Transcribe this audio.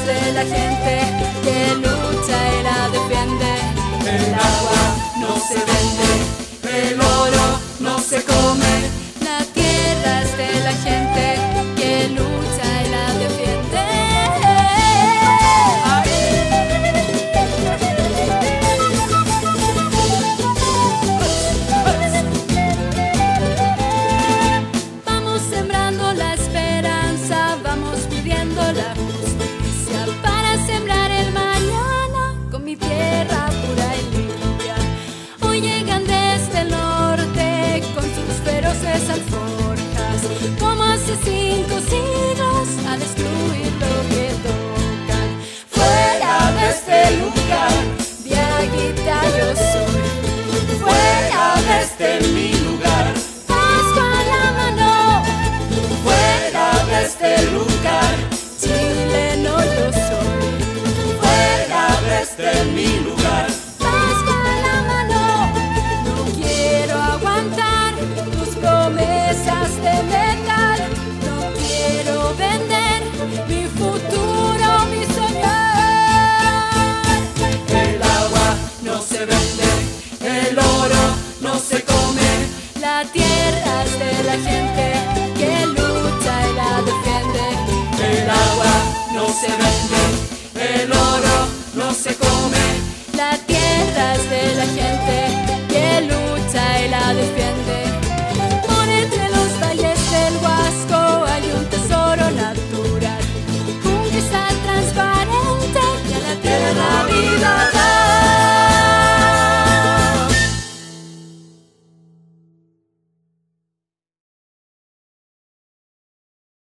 de la gente que lucha y la defiende. El agua no se vende. esté en mi lugar. Pesca la mano fuera de este lugar. chile no yo soy fuera de este mi lugar.